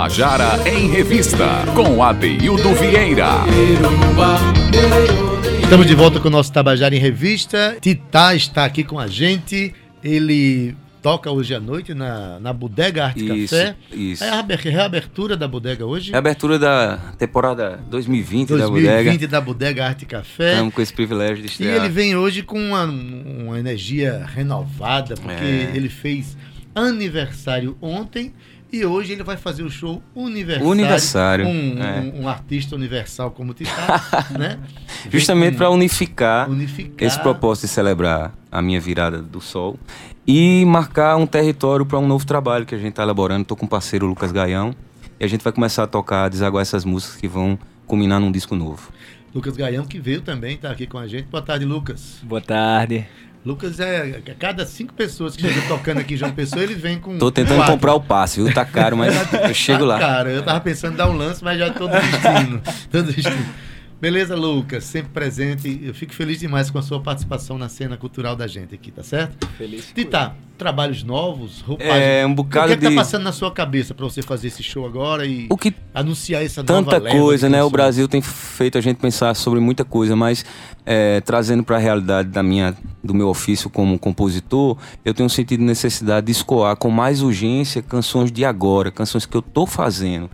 Tabajara em Revista, com Adeildo Vieira. Estamos de volta com o nosso Tabajara em Revista. Titá está aqui com a gente. Ele toca hoje à noite na, na Bodega Arte Isso, Café. isso. É a reaber- reabertura da bodega hoje? É a abertura da temporada 2020, da bodega. 2020 da Bodega Arte Café. Estamos com esse privilégio de E estrear. ele vem hoje com uma, uma energia renovada, porque É. ele fez aniversário ontem e hoje ele vai fazer o show Universário. Universário, Um, é. um- um artista universal como o Titã, né? Justamente para unificar, unificar esse propósito de celebrar a minha virada do sol e marcar um território para um novo trabalho que a gente está elaborando. Estou com o parceiro Lucas Gaião e a gente vai começar a tocar, a desaguar essas músicas que vão culminar num disco novo. Lucas Gaião, que veio também, está aqui com a gente. Boa tarde, Lucas. Boa tarde. Lucas é. A cada cinco pessoas que chegam tocando aqui em João Pessoa, ele vem com. Tô tentando quatro. comprar o passe, viu? Tá caro, mas eu chego lá. Cara, eu tava pensando em dar um lance, mas já tô desistindo. tô desistindo. Beleza, Lucas, sempre presente. Eu fico feliz demais com a sua participação na cena cultural da gente aqui, tá certo? Feliz. Tita, trabalhos novos, roupagem. É, um o que, bocado é que tá de- passando na sua cabeça pra você fazer esse show agora e O que anunciar essa nova tanta leva coisa, de né? O? Brasil tem feito a gente pensar sobre muita coisa, mas é, trazendo para a realidade da minha, do meu ofício como compositor, eu tenho sentido necessidade de escoar com mais urgência canções de agora, canções que eu tô fazendo,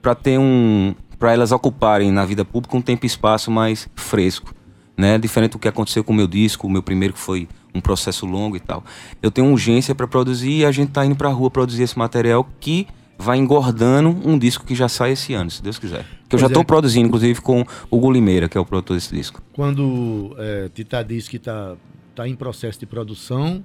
para ter um, para elas ocuparem na vida pública um tempo e espaço mais fresco, né? Diferente do que aconteceu com o meu disco, o meu primeiro que foi um processo longo e tal. Eu tenho urgência para produzir e a gente tá indo para rua produzir esse material que vai engordando um disco que já sai esse ano, se Deus quiser. Que eu já Pois é. estou produzindo, inclusive, com o Hugo Limeira, que é o produtor desse disco. Quando é, Tita diz que tá, tá em processo de produção,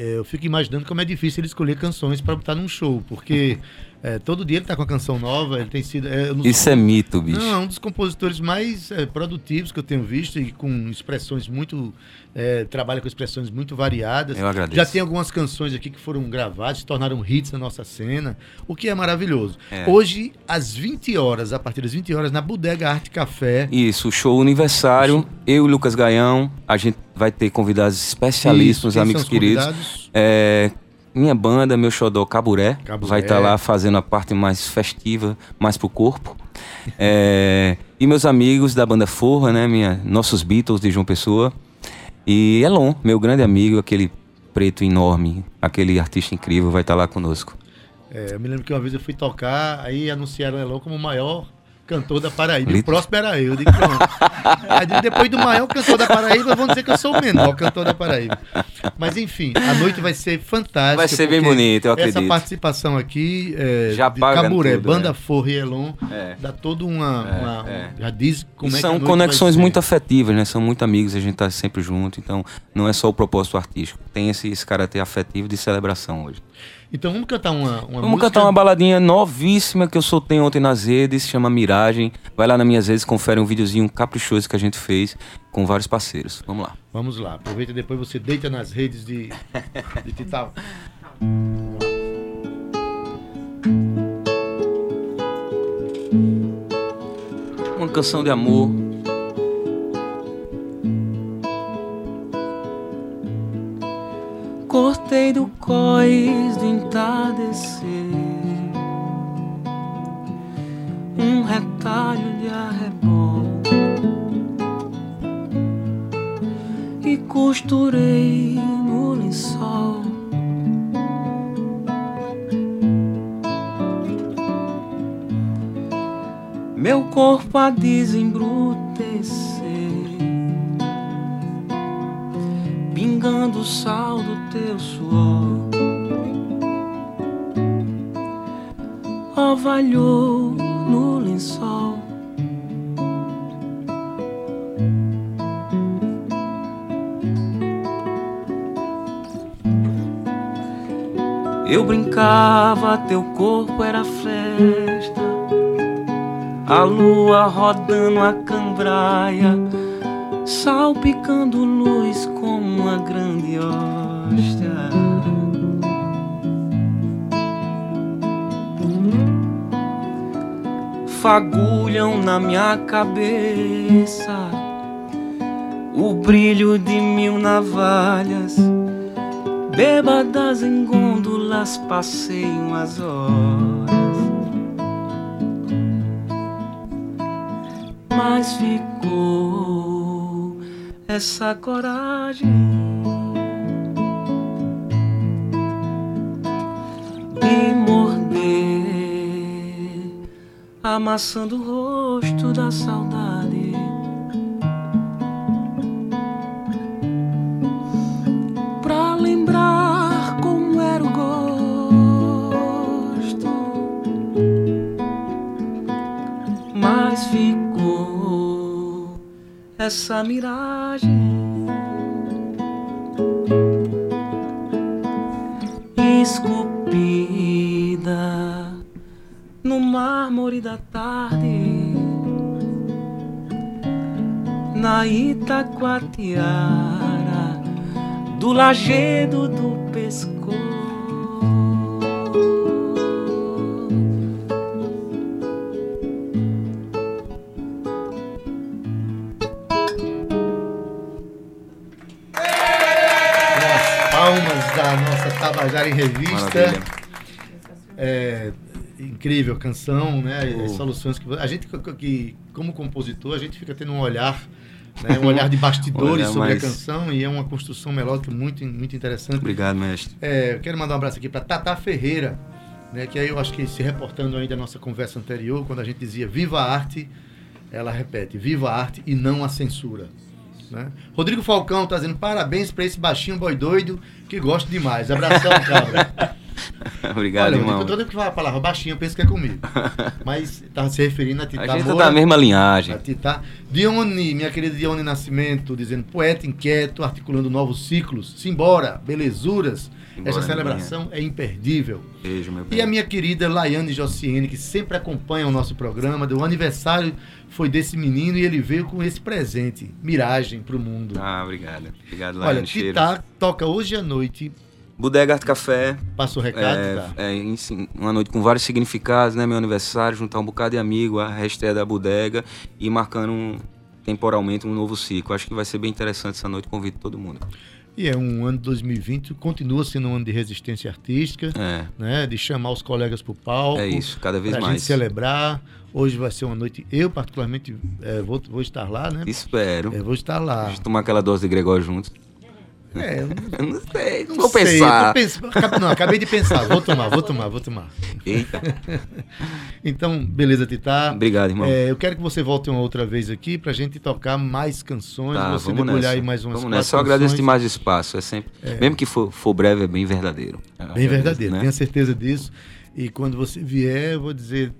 é, eu fico imaginando como é difícil ele escolher canções para botar num show, porque é, todo dia ele tá com uma canção nova, ele tem sido. É, um Isso é mito, bicho. Não, é um dos compositores mais é, produtivos que eu tenho visto e com expressões muito. é, trabalha com expressões muito variadas. Eu agradeço. Já tem algumas canções aqui que foram gravadas, se tornaram hits na nossa cena, o que é maravilhoso. É. Hoje, às 20 horas, a partir das 20 horas, na Bodega Arte Café. Isso, o show aniversário, eu e Lucas Gaião, a gente vai ter convidados quem amigos queridos. convidados? É, minha banda, meu xodó Caburé, Caburé. vai estar lá fazendo a parte mais festiva, mais pro corpo. É, e meus amigos da banda Forra, né, minha, nossos Beatles de João Pessoa. E Elon, meu grande amigo, aquele preto enorme, aquele artista incrível, vai estar lá conosco. É, eu me lembro que uma vez eu fui tocar, aí anunciaram o Elon como o maior cantor da Paraíba. E Lit- o próximo era eu. eu digo, pronto. Aí, depois do maior cantor da Paraíba, vão dizer que eu sou o menor cantor da Paraíba. Mas enfim, a noite vai ser fantástica. Vai ser bem bonito, eu Essa acredito. participação aqui é, Já de paga Caburé, tudo, Banda né? Forra e Elon, É. dá toda uma. É, uma- é. Já diz como E é que a são conexões muito afetivas, né? São muito amigos, a gente tá sempre junto, então não é só o propósito artístico. Tem esse, esse caráter afetivo de celebração hoje. Então vamos cantar uma, uma Vamos música. cantar uma baladinha novíssima que eu soltei ontem nas redes, chama Miragem. Vai lá nas minhas redes, confere um videozinho caprichoso que a gente fez com vários parceiros. Vamos lá. Vamos lá, aproveita depois você deita nas redes de, de Tital. Uma canção de amor. Cortei do cós do entardecer. Um retalho de arrebol. E costurei no lençol. Meu corpo a desembrutecer Pingando o sal do teu suor. Ovalhou no lençol. Eu brincava, teu corpo era festa. A lua rodando a cambraia, salpicando luz como uma grande hosta. Fagulham na minha cabeça o brilho de mil navalhas, bêbadas em gôndolas passeiam as horas. Mas ficou essa coragem de morder, amassando o rosto da saudade. Essa miragem. esculpida no mármore da tarde, na Itacoatiara do lajedo do pescoço. Da nossa Tabajara em Revista. É, incrível canção, né? Oh. As soluções que a gente que como compositor a gente fica tendo um olhar, né? um olhar de bastidores Olhar sobre mais- a canção e é uma construção melódica muito muito interessante. Obrigado, mestre. É, eu quero mandar um abraço aqui para Tata Ferreira, né? Que aí eu acho que se reportando ainda à nossa conversa anterior, quando a gente dizia Viva a arte, ela repete Viva a arte e não a censura. Né? Rodrigo Falcão tá dizendo parabéns para esse baixinho boy doido que gosto demais. Abração, cabra. Obrigado, Olha, irmão. Toda vez que fala a palavra baixinho, eu penso que é comigo. Mas estava se referindo a Tita A gente Moura. tá na mesma linhagem. A Tita. Dione, minha querida Dione Nascimento, dizendo poeta inquieto, articulando novos ciclos. Simbora, belezuras. Simbora, Essa celebração é imperdível. Beijo, meu E bem. a minha querida Laiane Jociene, que sempre acompanha o nosso programa, o aniversário foi desse menino e ele veio com esse presente, miragem para o mundo. Ah, obrigado. Obrigado, Olha, Laiane Cheiro. Tita toca hoje à noite. Bodega Arte Café. Passa o recado, É, tá? é, sim, uma noite com vários significados, né? Meu aniversário, juntar um bocado de amigo, a hashtag da bodega e marcando um- temporalmente um novo ciclo. Acho que vai ser bem interessante essa noite, convido todo mundo. E é um ano de 2020, continua sendo um ano de resistência artística, É, né? De chamar os colegas para o palco. é isso, cada vez Pra gente mais. celebrar. Hoje vai ser uma noite. Eu, particularmente, é, vou, vou estar lá, né? Espero. Eu vou estar A lá. gente tomar aquela dose de Gregório juntos. É, eu não, Eu não sei, não vou sei, pensar. pens- Não, acabei de pensar. Vou tomar, vou tomar, vou tomar. Eita, Então, beleza, Tita. obrigado, irmão. É, eu quero que você volte uma outra vez aqui pra gente tocar mais canções. Tá, você vamos debulhar nessa. aí mais umas Vamos nessa. Só agradeço canções. demais o espaço. É sempre, mesmo que for, for breve, é bem verdadeiro. Bem verdadeiro, né? tenha certeza disso. E quando você vier, eu vou dizer.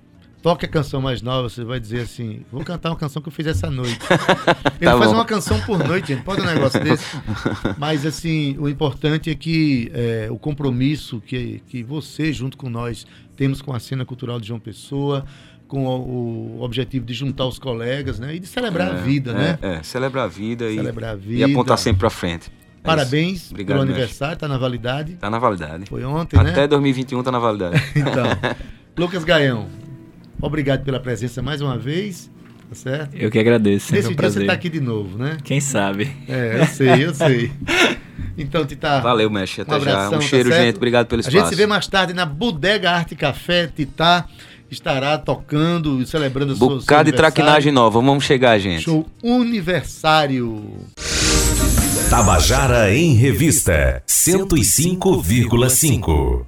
Toque a canção mais nova, você vai dizer assim: vou cantar uma canção que eu fiz essa noite. Ele Tá faz bom. uma canção por noite, gente. Pode um negócio desse. Mas assim, o importante é que é, o compromisso que, que você, junto com nós, temos com a cena cultural de João Pessoa, com o, o objetivo de juntar os colegas, né? E de celebrar a vida, é, né? É, celebrar a vida, Celebrar a e, vida. e apontar sempre pra frente. É isso. Parabéns Obrigado, pelo aniversário, tá na validade. Tá na validade. Foi ontem, Até né? 2021 tá na validade. Então, Lucas Gaião, obrigado pela presença mais uma vez, tá certo? Eu que agradeço, Nesse um dia prazer. você tá aqui de novo, né? Quem sabe? É, eu sei, eu sei. Então, Tita, Valeu, mestre. Até um abração, já. Um tá cheiro, certo? gente. Obrigado pelo a espaço. gente se vê mais tarde na Bodega Arte Café. Tita estará tocando e celebrando o seu, seu Bocado de aniversário. traquinagem nova. Vamos chegar, gente. Show Universário. Tabajara em Revista 105,5.